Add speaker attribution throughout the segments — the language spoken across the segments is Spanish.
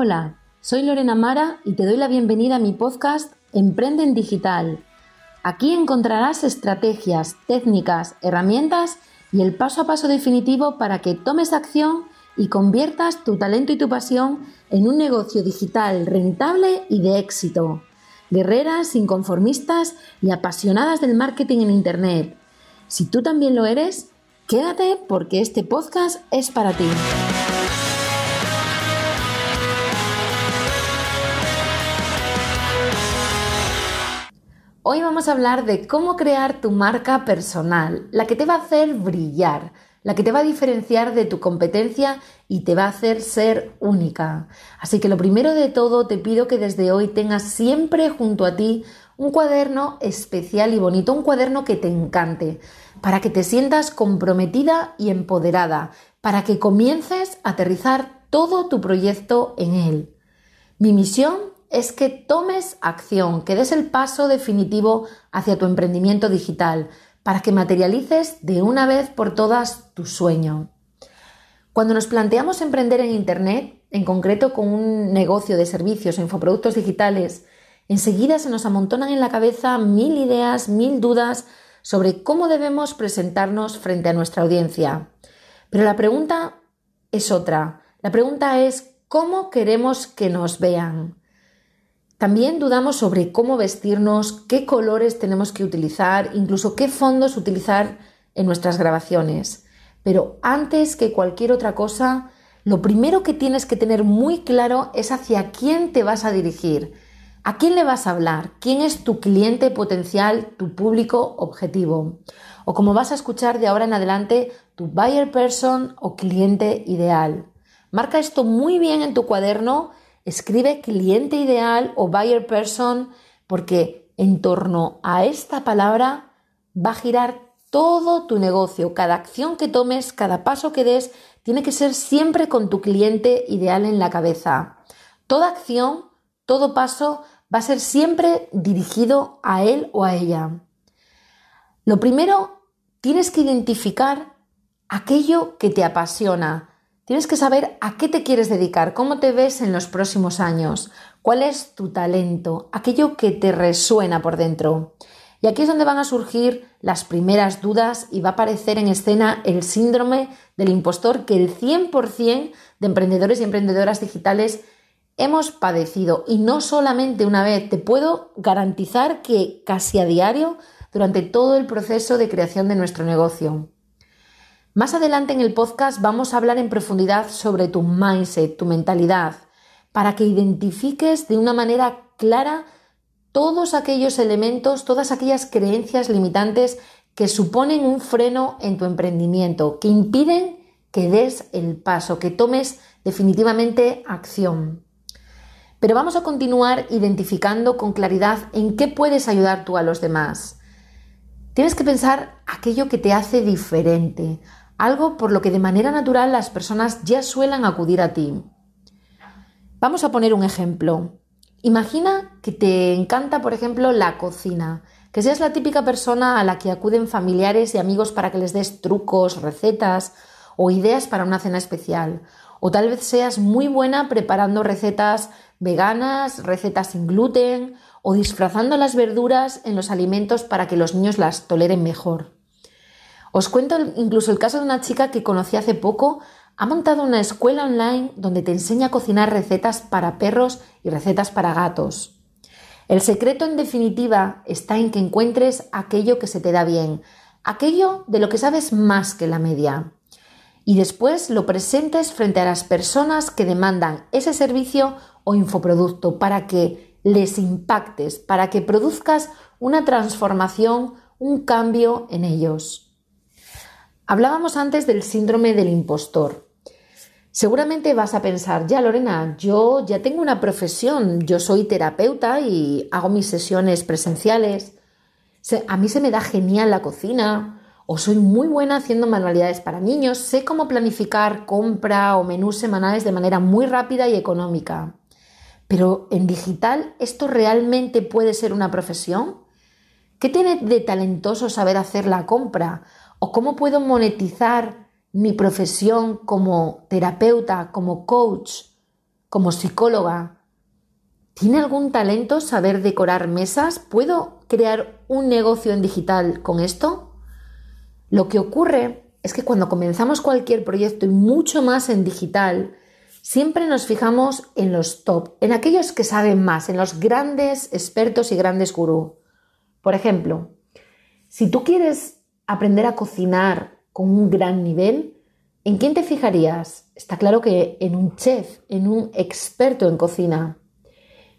Speaker 1: Hola, soy Lorena Mara y te doy la bienvenida a mi podcast Emprende en Digital. Aquí encontrarás estrategias, técnicas, herramientas y el paso a paso definitivo para que tomes acción y conviertas tu talento y tu pasión en un negocio digital rentable y de éxito. Guerreras, inconformistas y apasionadas del marketing en Internet. Si tú también lo eres, quédate porque este podcast es para ti. Hoy vamos a hablar de cómo crear tu marca personal, la que te va a hacer brillar, la que te va a diferenciar de tu competencia y te va a hacer ser única. Así que lo primero de todo te pido que desde hoy tengas siempre junto a ti un cuaderno especial y bonito, un cuaderno que te encante, para que te sientas comprometida y empoderada, para que comiences a aterrizar todo tu proyecto en él. Mi misión es que tomes acción, que des el paso definitivo hacia tu emprendimiento digital, para que materialices de una vez por todas tu sueño. Cuando nos planteamos emprender en Internet, en concreto con un negocio de servicios o infoproductos digitales, enseguida se nos amontonan en la cabeza mil ideas, mil dudas sobre cómo debemos presentarnos frente a nuestra audiencia. Pero la pregunta es otra. La pregunta es ¿cómo queremos que nos vean? También dudamos sobre cómo vestirnos, qué colores tenemos que utilizar, incluso qué fondos utilizar en nuestras grabaciones. Pero antes que cualquier otra cosa, lo primero que tienes que tener muy claro es hacia quién te vas a dirigir, a quién le vas a hablar, quién es tu cliente potencial, tu público objetivo, o como vas a escuchar de ahora en adelante, tu buyer person o cliente ideal. Marca esto muy bien en tu cuaderno Escribe cliente ideal o buyer person porque en torno a esta palabra va a girar todo tu negocio. Cada acción que tomes, cada paso que des, tiene que ser siempre con tu cliente ideal en la cabeza. Toda acción, todo paso va a ser siempre dirigido a él o a ella. Lo primero, tienes que identificar aquello que te apasiona, Tienes que saber a qué te quieres dedicar, cómo te ves en los próximos años, cuál es tu talento, aquello que te resuena por dentro. Y aquí es donde van a surgir las primeras dudas y va a aparecer en escena el síndrome del impostor que el 100% de emprendedores y emprendedoras digitales hemos padecido. Y no solamente una vez, te puedo garantizar que casi a diario durante todo el proceso de creación de nuestro negocio. Más adelante en el podcast vamos a hablar en profundidad sobre tu mindset, tu mentalidad, para que identifiques de una manera clara todos aquellos elementos, todas aquellas creencias limitantes que suponen un freno en tu emprendimiento, que impiden que des el paso, que tomes definitivamente acción. Pero vamos a continuar identificando con claridad en qué puedes ayudar tú a los demás. Tienes que pensar aquello que te hace diferente, algo por lo que de manera natural las personas ya suelen acudir a ti. Vamos a poner un ejemplo. Imagina que te encanta, por ejemplo, la cocina, que seas la típica persona a la que acuden familiares y amigos para que les des trucos, recetas o ideas para una cena especial. O tal vez seas muy buena preparando recetas veganas, recetas sin gluten o disfrazando las verduras en los alimentos para que los niños las toleren mejor. Os cuento incluso el caso de una chica que conocí hace poco. Ha montado una escuela online donde te enseña a cocinar recetas para perros y recetas para gatos. El secreto en definitiva está en que encuentres aquello que se te da bien, aquello de lo que sabes más que la media. Y después lo presentes frente a las personas que demandan ese servicio o infoproducto para que les impactes, para que produzcas una transformación, un cambio en ellos. Hablábamos antes del síndrome del impostor. Seguramente vas a pensar, ya Lorena, yo ya tengo una profesión, yo soy terapeuta y hago mis sesiones presenciales. A mí se me da genial la cocina o soy muy buena haciendo manualidades para niños, sé cómo planificar compra o menús semanales de manera muy rápida y económica. Pero en digital, ¿esto realmente puede ser una profesión? ¿Qué tiene de talentoso saber hacer la compra ¿O cómo puedo monetizar mi profesión como terapeuta, como coach? como psicóloga, ¿tiene algún talento saber decorar mesas? ¿Puedo crear un negocio en digital con esto? Lo que ocurre es que cuando comenzamos cualquier proyecto y mucho más en digital, siempre nos fijamos en los top, en aquellos que saben más, en los grandes expertos y grandes gurú. Por ejemplo, si tú quieres aprender a cocinar con un gran nivel, ¿en quién te fijarías? Está claro que en un chef, en un experto en cocina.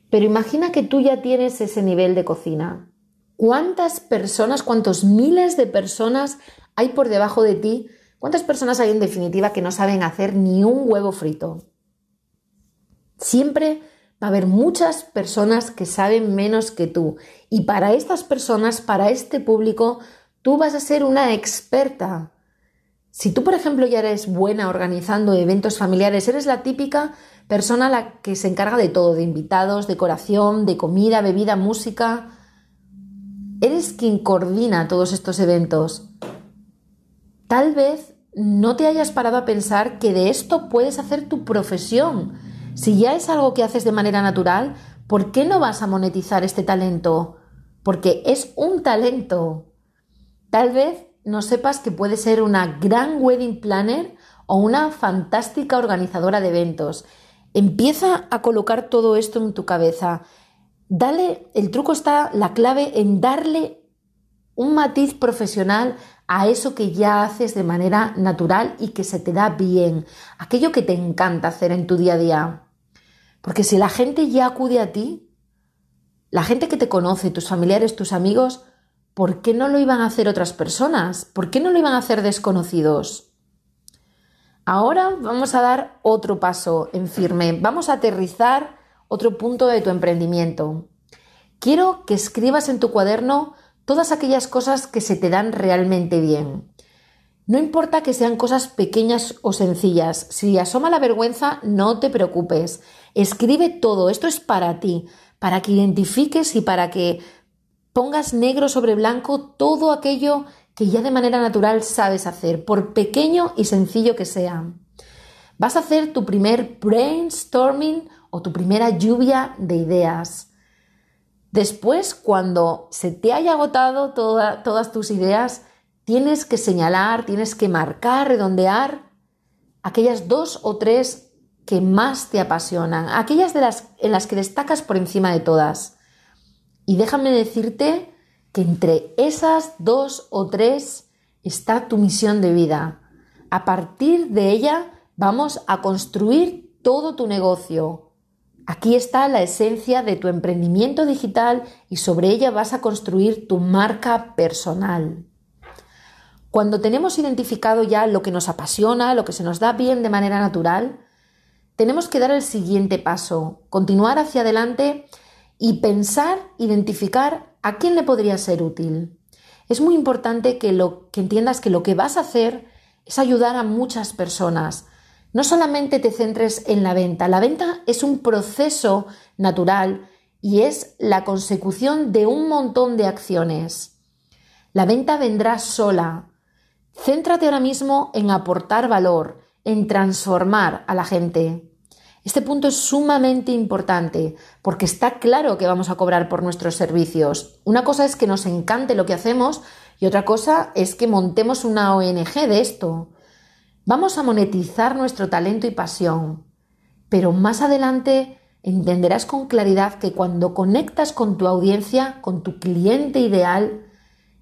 Speaker 1: Pero imagina que tú ya tienes ese nivel de cocina. ¿Cuántas personas, cuántos miles de personas hay por debajo de ti? ¿Cuántas personas hay en definitiva que no saben hacer ni un huevo frito? Siempre va a haber muchas personas que saben menos que tú. Y para estas personas, para este público, tú vas a ser una experta. Si tú, por ejemplo, ya eres buena organizando eventos familiares, eres la típica persona la que se encarga de todo, de invitados, decoración, de comida, bebida, música. Eres quien coordina todos estos eventos. Tal vez no te hayas parado a pensar que de esto puedes hacer tu profesión si ya es algo que haces de manera natural, ¿por qué no vas a monetizar este talento? Porque es un talento. Tal vez no sepas que puedes ser una gran wedding planner o una fantástica organizadora de eventos. Empieza a colocar todo esto en tu cabeza. Dale, el truco está, la clave en darle un matiz profesional a eso que ya haces de manera natural y que se te da bien, aquello que te encanta hacer en tu día a día. Porque si la gente ya acude a ti, la gente que te conoce, tus familiares, tus amigos, ¿por qué no lo iban a hacer otras personas? ¿Por qué no lo iban a hacer desconocidos? Ahora vamos a dar otro paso en firme. Vamos a aterrizar otro punto de tu emprendimiento. Quiero que escribas en tu cuaderno todas aquellas cosas que se te dan realmente bien. No importa que sean cosas pequeñas o sencillas, si asoma la vergüenza, no te preocupes. Escribe todo, esto es para ti, para que identifiques y para que pongas negro sobre blanco todo aquello que ya de manera natural sabes hacer, por pequeño y sencillo que sea. Vas a hacer tu primer brainstorming o tu primera lluvia de ideas. Después, cuando se te haya agotado todas tus ideas, tienes que señalar, tienes que marcar, redondear aquellas dos o tres que más te apasionan, aquellas de las, en las que destacas por encima de todas. Y déjame decirte que entre esas dos o tres está tu misión de vida. A partir de ella vamos a construir todo tu negocio. Aquí está la esencia de tu emprendimiento digital y sobre ella vas a construir tu marca personal. Cuando tenemos identificado ya lo que nos apasiona, lo que se nos da bien de manera natural, tenemos que dar el siguiente paso, continuar hacia adelante y pensar, identificar a quién le podría ser útil. Es muy importante que, lo, que entiendas que lo que vas a hacer es ayudar a muchas personas. No solamente te centres en la venta, la venta es un proceso natural y es la consecución de un montón de acciones. La venta vendrá sola, Céntrate ahora mismo en aportar valor, en transformar a la gente. Este punto es sumamente importante porque está claro que vamos a cobrar por nuestros servicios. Una cosa es que nos encante lo que hacemos y otra cosa es que montemos una ONG de esto. Vamos a monetizar nuestro talento y pasión, pero más adelante entenderás con claridad que cuando conectas con tu audiencia, con tu cliente ideal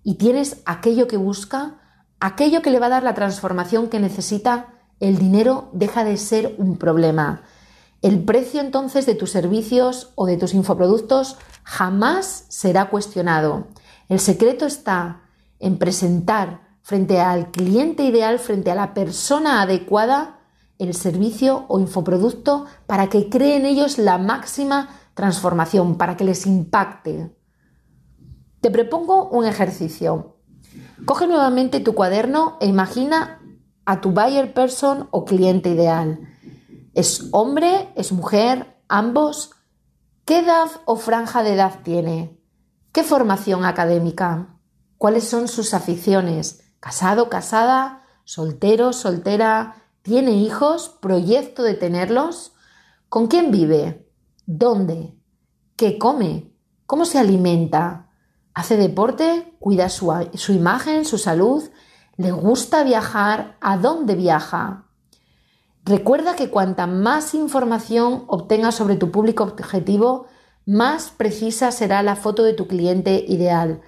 Speaker 1: y tienes aquello que busca, aquello que le va a dar la transformación que necesita, el dinero deja de ser un problema. El precio entonces de tus servicios o de tus infoproductos jamás será cuestionado. El secreto está en presentar frente al cliente ideal, frente a la persona adecuada, el servicio o infoproducto para que cree en ellos la máxima transformación, para que les impacte. Te propongo un ejercicio. Coge nuevamente tu cuaderno e imagina a tu buyer person o cliente ideal. ¿Es hombre? ¿Es mujer? ¿Ambos? ¿Qué edad o franja de edad tiene? ¿Qué formación académica? ¿Cuáles son sus aficiones? ¿Casado, casada? ¿Soltero, soltera? ¿Tiene hijos? ¿Proyecto de tenerlos? ¿Con quién vive? ¿Dónde? ¿Qué come? ¿Cómo se alimenta? ¿Hace deporte? ¿Cuida su, imagen, su salud? ¿Le gusta viajar? ¿A dónde viaja? Recuerda que cuanta más información obtengas sobre tu público objetivo, más precisa será la foto de tu cliente ideal.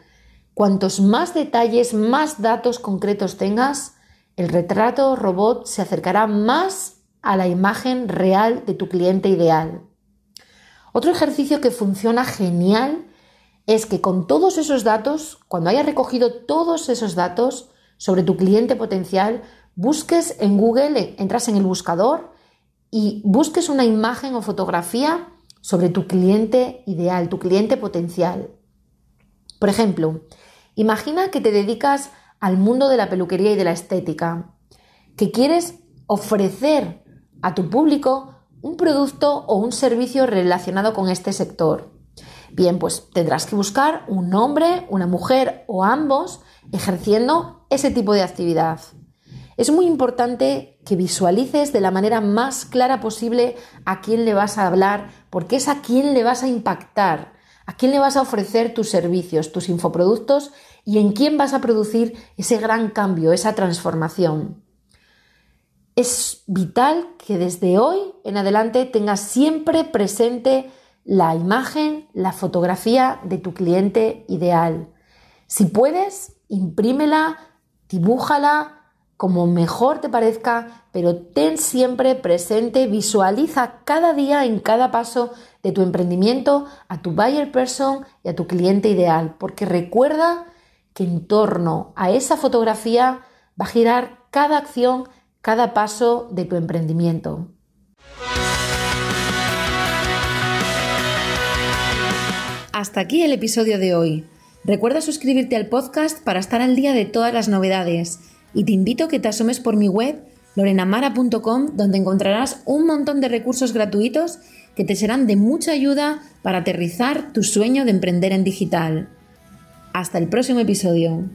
Speaker 1: Cuantos más detalles, más datos concretos tengas, el retrato robot se acercará más a la imagen real de tu cliente ideal. Otro ejercicio que funciona genial es que con todos esos datos, cuando hayas recogido todos esos datos sobre tu cliente potencial, busques en Google, entras en el buscador y busques una imagen o fotografía sobre tu cliente ideal, tu cliente potencial. Por ejemplo, imagina que te dedicas al mundo de la peluquería y de la estética, que quieres ofrecer a tu público un producto o un servicio relacionado con este sector. Bien, pues tendrás que buscar un hombre, una mujer o ambos ejerciendo ese tipo de actividad. Es muy importante que visualices de la manera más clara posible a quién le vas a hablar, porque es a quién le vas a impactar, a quién le vas a ofrecer tus servicios, tus infoproductos y en quién vas a producir ese gran cambio, esa transformación. Es vital que desde hoy en adelante tengas siempre presente la imagen, la fotografía de tu cliente ideal. Si puedes, imprímela, dibújala, como mejor te parezca, pero ten siempre presente, visualiza cada día en cada paso de tu emprendimiento a tu buyer person y a tu cliente ideal, porque recuerda que en torno a esa fotografía va a girar cada acción, cada paso de tu emprendimiento. Hasta aquí el episodio de hoy. Recuerda suscribirte al podcast para estar al día de todas las novedades y te invito a que te asomes por mi web lorenamara.com donde encontrarás un montón de recursos gratuitos que te serán de mucha ayuda para aterrizar tu sueño de emprender en digital. Hasta el próximo episodio.